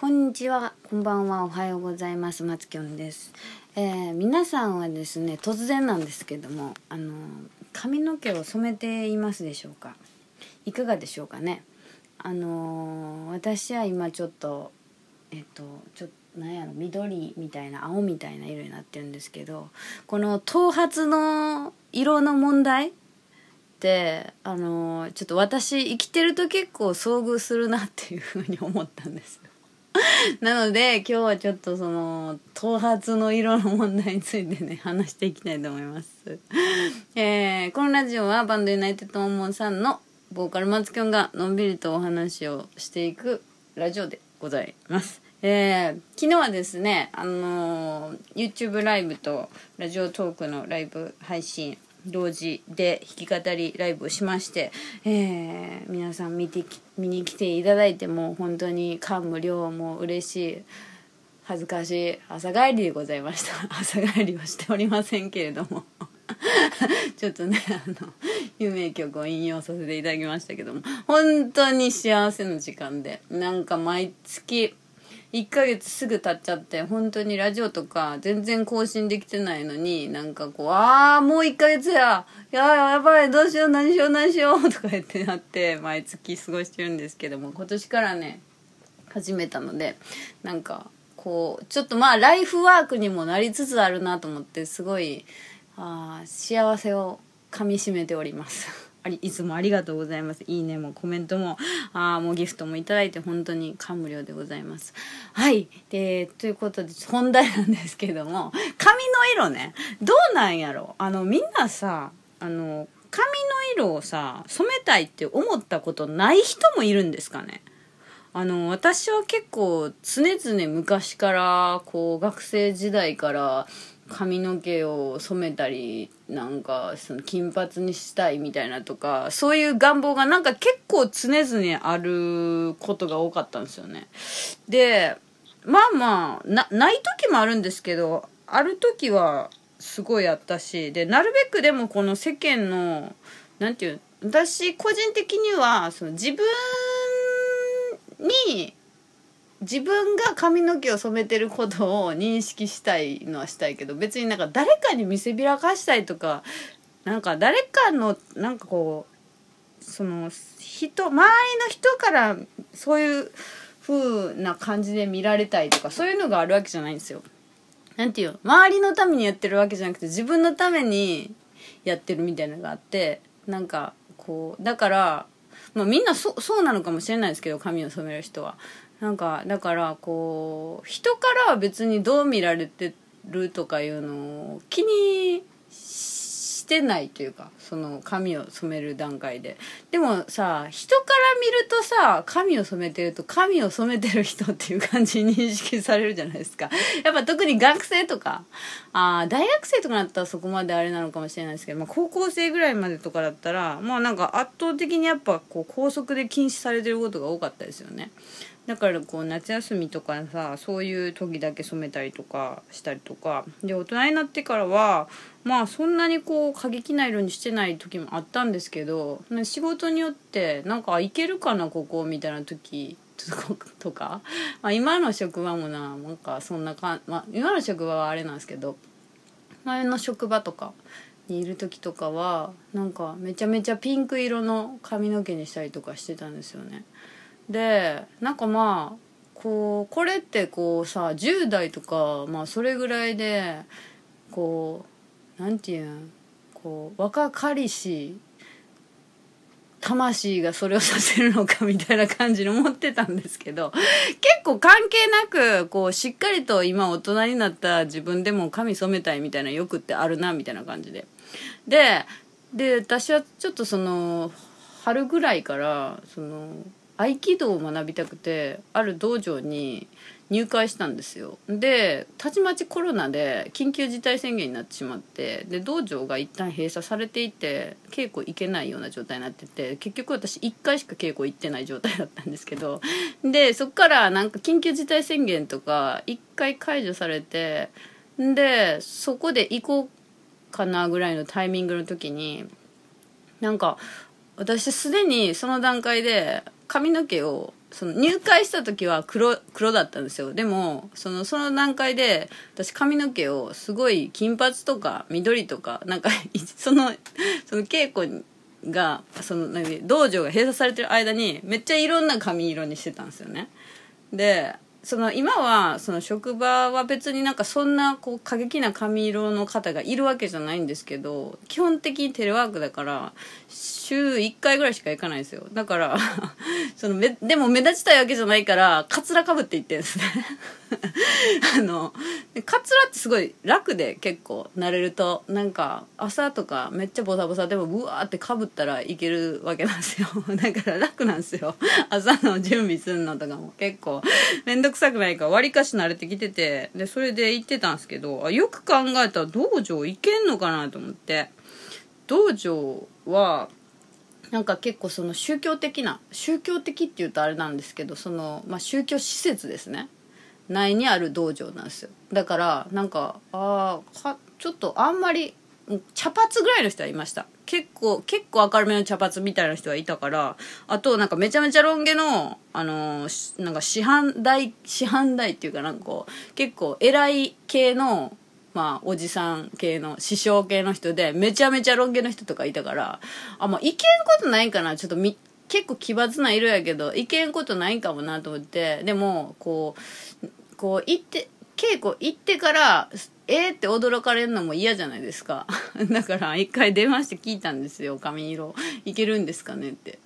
こんにちは、こんばんは、おはようございます。松きょんです。えー皆さんはですね、突然なんですけども、あの髪の毛を染めていますでしょうか？いかがでしょうかね？あの私は今ちょっとえっとちょっとなんやろ緑みたいな青みたいな色になってるんですけど、この頭髪の色の問題。ってあのちょっと私生きてると結構遭遇するなっていうふうに思ったんです なので今日はちょっとその頭髪の色の問題についてね話していきたいと思います、えーこのラジオはバンドユナイテッドモンモンさんのボーカル松きょんがのんびりとお話をしていくラジオでございます。えー昨日はですね、あのー YouTube ライブとラジオトークのライブ配信同時で弾き語りライブをしまして、えー皆さん見てき見に来ていただいても本当に感無量も嬉しい恥ずかしい朝帰りでございました。朝帰りはしておりませんけれども。ちょっとねあの有名曲を引用させていただきましたけども。本当に幸せな時間でなんか毎月1ヶ月すぐ経っちゃって本当にラジオとか全然更新できてないのになんかこうああもう1ヶ月や。いややばいどうしよう何しよう何しようとか言ってなって毎月過ごしてるんですけども今年からね始めたのでなんかこうちょっとまあライフワークにもなりつつあるなと思ってすごいあー幸せをかみしめております。ありいつもありがとうございます。いいねもコメントもあもうギフトもいただいて本当に感無量でございます。はい。でということで本題なんですけども髪の色ね。どうなんやろあのみんなさあの髪の色をさ染めたいって思ったことない人もいるんですかね。あの私は結構常々昔からこう学生時代から髪の毛を染めたりなんかその金髪にしたいみたいなとかそういう願望がなんか結構常々あることが多かったんですよね。でまあまあなない時もあるんですけどある時はすごいあったしでなるべくでもこの世間のなんていう私個人的にはその自分に自分が髪の毛を染めてることを認識したいのはしたいけど別になんか誰かに見せびらかしたいとかなんか誰かのなんかこうその人周りの人からそういう風な感じで見られたいとかそういうのがあるわけじゃないんですよ。なんていうの？周りのためにやってるわけじゃなくて自分のためにやってるみたいなのがあってなんかこうだから、まあ、みんなそうなのかもしれないですけど髪を染める人は。なんかだからこう人からは別にどう見られてるとかいうのを気にしてないというかその髪を染める段階で。でもさ人から見るとさ髪を染めてると髪を染めてる人っていう感じに認識されるじゃないですか。やっぱ特に学生とかあ大学生とかだったらそこまであれなのかもしれないですけど、まあ、高校生ぐらいまでとかだったらまあなんか圧倒的にやっぱこう校則で禁止されてることが多かったですよね。だからこう夏休みとかさそういう時だけ染めたりとかしたりとかで大人になってからはまあそんなにこう過激な色にしてない時もあったんですけど仕事によってなんかいけるかなここみたいな時 とか、まあ、今の職場もななんかそんなかん、まあ、今の職場はあれなんですけど前の職場とかにいる時とかはなんかめちゃめちゃピンク色の髪の毛にしたりとかしてたんですよね。でなんかまあこうこれってこうさ10代とかまあそれぐらいでこうなんていうんこう若かりし魂がそれをさせるのかみたいな感じに思ってたんですけど結構関係なくこうしっかりと今大人になった自分でも髪染めたいみたいな欲ってあるなみたいな感じで。でで私はちょっとその春ぐらいからその合気道を学びたくてある道場に入会したんですよ。でたちまちコロナで緊急事態宣言になってしまってで道場が一旦閉鎖されていて稽古行けないような状態になってて結局私1回しか稽古行ってない状態だったんですけどでそっからなんか緊急事態宣言とか1回解除されてでそこで行こうかなぐらいのタイミングの時になんか私すでにその段階で髪の毛をその入会した時は黒黒だったんですよ。でもそのその段階で私髪の毛をすごい金髪とか緑とかなんか そのその稽古がその道場が閉鎖されてる間にめっちゃいろんな髪色にしてたんですよね。でその今はその職場は別になんかそんなこう過激な髪色の方がいるわけじゃないんですけど基本的にテレワークだから週1回ぐらいしか行かないですよ。だから そのめでも目立ちたいわけじゃないからカツラかぶって行ってるんですね。あのカツラってすごい楽で結構慣れるとなんか朝とかめっちゃボサボサでもブワーってかぶったらいけるわけなんですよ。だから楽なんですよ。朝の準備するのとかも結構めんどくさくないからわりかし慣れてきててでそれで行ってたんですけどあよく考えたら道場行けんのかなと思って。道場はなんか結構その宗教的な宗教的っていうとあれなんですけどその、まあ、宗教施設ですね。内にある道場なんですよ。だからなんかああちょっとあんまり茶髪ぐらいの人はいました。結構結構明るめの茶髪みたいな人はいたからあとなんかめちゃめちゃロン毛のあのー、なんか師範代師範代っていうかなんかこう結構偉い系のまあ、おじさん系の師匠系の人でめちゃめちゃロン毛の人とかいたからあまあいけんことないんかな。ちょっとみ結構奇抜な色やけどいけんことないんかもなと思って。でもこうこう行って稽古行ってからえー、って驚かれるのも嫌じゃないですか。だから一回電話して聞いたんですよ。髪色。いけるんですかねって。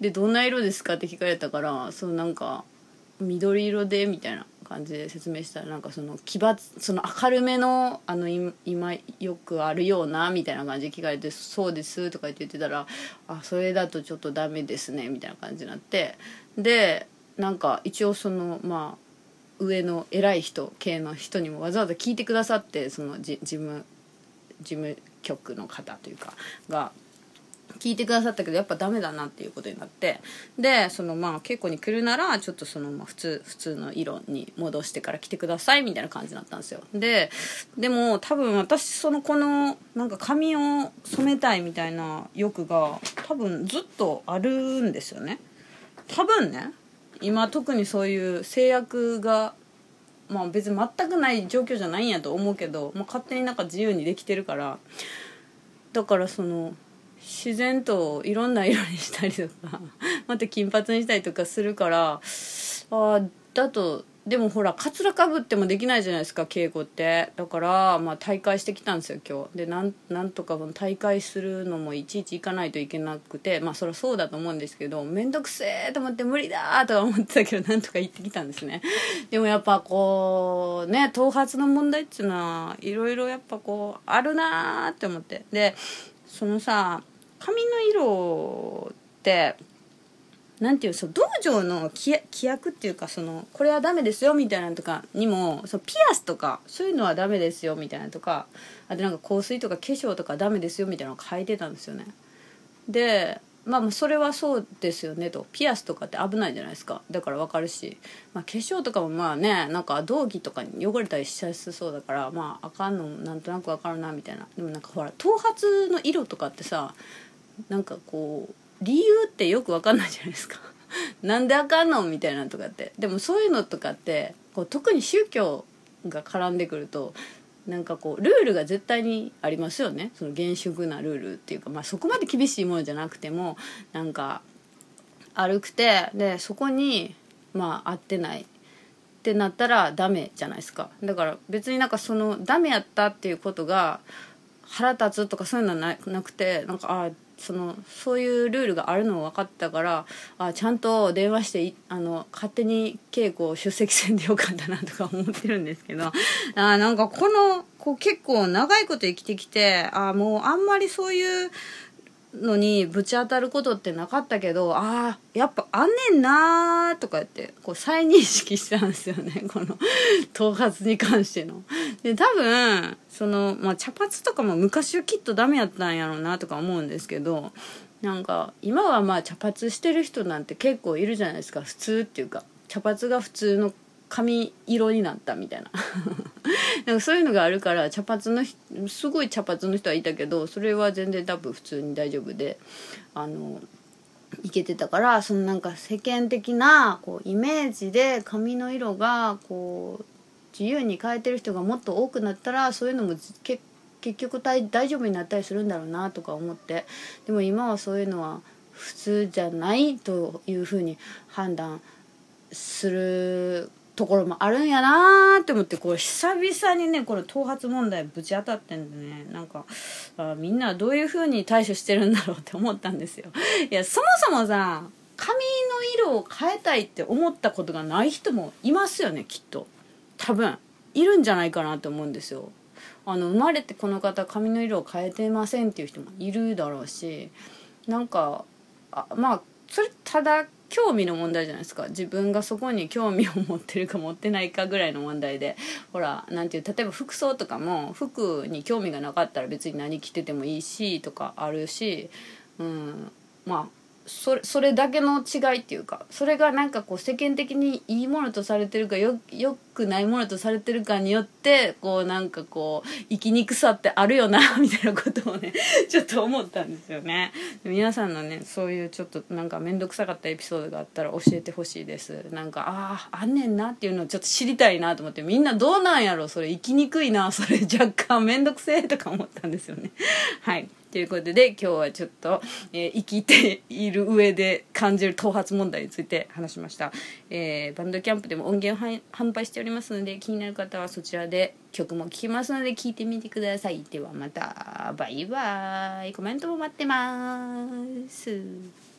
でどんな色ですかって聞かれたからそうなんか緑色でみたいな感じで説明したらなんかその奇抜その明るめのあの今よくあるようなみたいな感じで聞かれて「そうです」とか言って言ってたら「あそれだとちょっとダメですね」みたいな感じになって。でなんか一応そのまあ上の偉い人系の人にもわざわざ聞いてくださってその事務事務局の方というかが聞いてくださったけどやっぱダメだなっていうことになってでそのまあ稽古に来るならちょっとそのまあ普通普通の色に戻してから来てくださいみたいな感じになったんですよ。ででも多分私そのこのなんか髪を染めたいみたいな欲が多分ずっとあるんですよね。多分ね今特にそういう制約がまあ別に全くない状況じゃないんやと思うけど、まあ、勝手になんか自由にできてるから。だからその自然といろんな色にしたりとか また金髪にしたりとかするからあだとでもほらかつらかぶってもできないじゃないですか稽古って。だからまあ大会してきたんですよ今日。でなんなんとか大会するのもいちいち行かないといけなくてまあそりゃそうだと思うんですけど面倒くせえと思って無理だとか思ってたけど なんとか行ってきたんですね。でもやっぱこうね頭髪の問題っていうのはいろいろやっぱこうあるなーって思って。でそのさ髪の色ってなんていうその道場の規約っていうかそのこれはダメですよみたいなのとかにもそのピアスとかそういうのはダメですよみたいなとかあとなんか香水とか化粧とかダメですよみたいなのが書いてたんですよねで。まあそれはそうですよねと。ピアスとかって危ないじゃないですか。だから分かるし、まあ、化粧とかもまあねなんか道着とかに汚れたりしやすそうだからまああかんのなんとなく分かるなみたいな。でもなんかほら頭髪の色とかってさなんかこう理由ってよく分かんないじゃないですか。なんであかんのみたいなとかって。でもそういうのとかってこう特に宗教が絡んでくるとなんかこうルールが絶対にありますよね。その厳粛なルールっていうか、まあ、そこまで厳しいものじゃなくてもなんか歩くてでそこにまあ合ってないってなったらダメじゃないですか。だから別になんかそのダメやったっていうことが腹立つとかそういうのはなくてなんかああそのそういうルールがあるの分かったからあちゃんと電話してあの勝手に稽古を出席せんでよかったなとか思ってるんですけど あなんかこのこう結構長いこと生きてきてあもうあんまりそういうのにぶち当たることってなかったけどああやっぱあんねんなーとか言ってこう再認識したんですよねこの 頭髪に関しての。で多分その、まあ、茶髪とかも昔はきっとダメやったんやろうなとか思うんですけどなんか今はまあ茶髪してる人なんて結構いるじゃないですか。普通っていうか茶髪が普通の髪色になったみたいな。なんかそういうのがあるから茶髪のすごい茶髪の人はいたけどそれは全然多分普通に大丈夫であのいけてたからそのなんか世間的なこうイメージで髪の色がこう自由に変えてる人がもっと多くなったらそういうのも結局大丈夫になったりするんだろうなとか思って。でも今はそういうのは普通じゃないというふうに判断するところもあるんやなーって思ってこう久々にねこれ頭髪問題ぶち当たってんでね。なんかあみんなどういう風に対処してるんだろうって思ったんですよ。いやそもそもさ髪の色を変えたいって思ったことがない人もいますよねきっと。多分いるんじゃないかなと思うんですよ。あの生まれてこの方髪の色を変えてませんっていう人もいるだろうしなんかあまあそれただ興味の問題じゃないですか。自分がそこに興味を持ってるか持ってないかぐらいの問題で。ほら何ていう例えば服装とかも服に興味がなかったら別に何着ててもいいしとかあるし、うん、まあそれそれだけの違いっていうかそれがなんかこう世間的にいいものとされてるかよよくないものとされてるかによってこうなんかこう生きにくさってあるよな みたいなことをね ちょっと思ったんですよね。皆さんのねそういうちょっとなんか面倒くさかったエピソードがあったら教えてほしいです。なんかあああんねんなっていうのをちょっと知りたいなと思ってみんなどうなんやろそれ。生きにくいなそれ。若干面倒くせえとか思ったんですよね。はい。ということで今日はちょっと、えー、生きている上で感じる頭髪問題について話しました、えー、バンドキャンプでも音源を販売しておりますので気になる方はそちらで曲も聴きますので聴いてみてください。ではまたバイバイ。コメントも待ってます。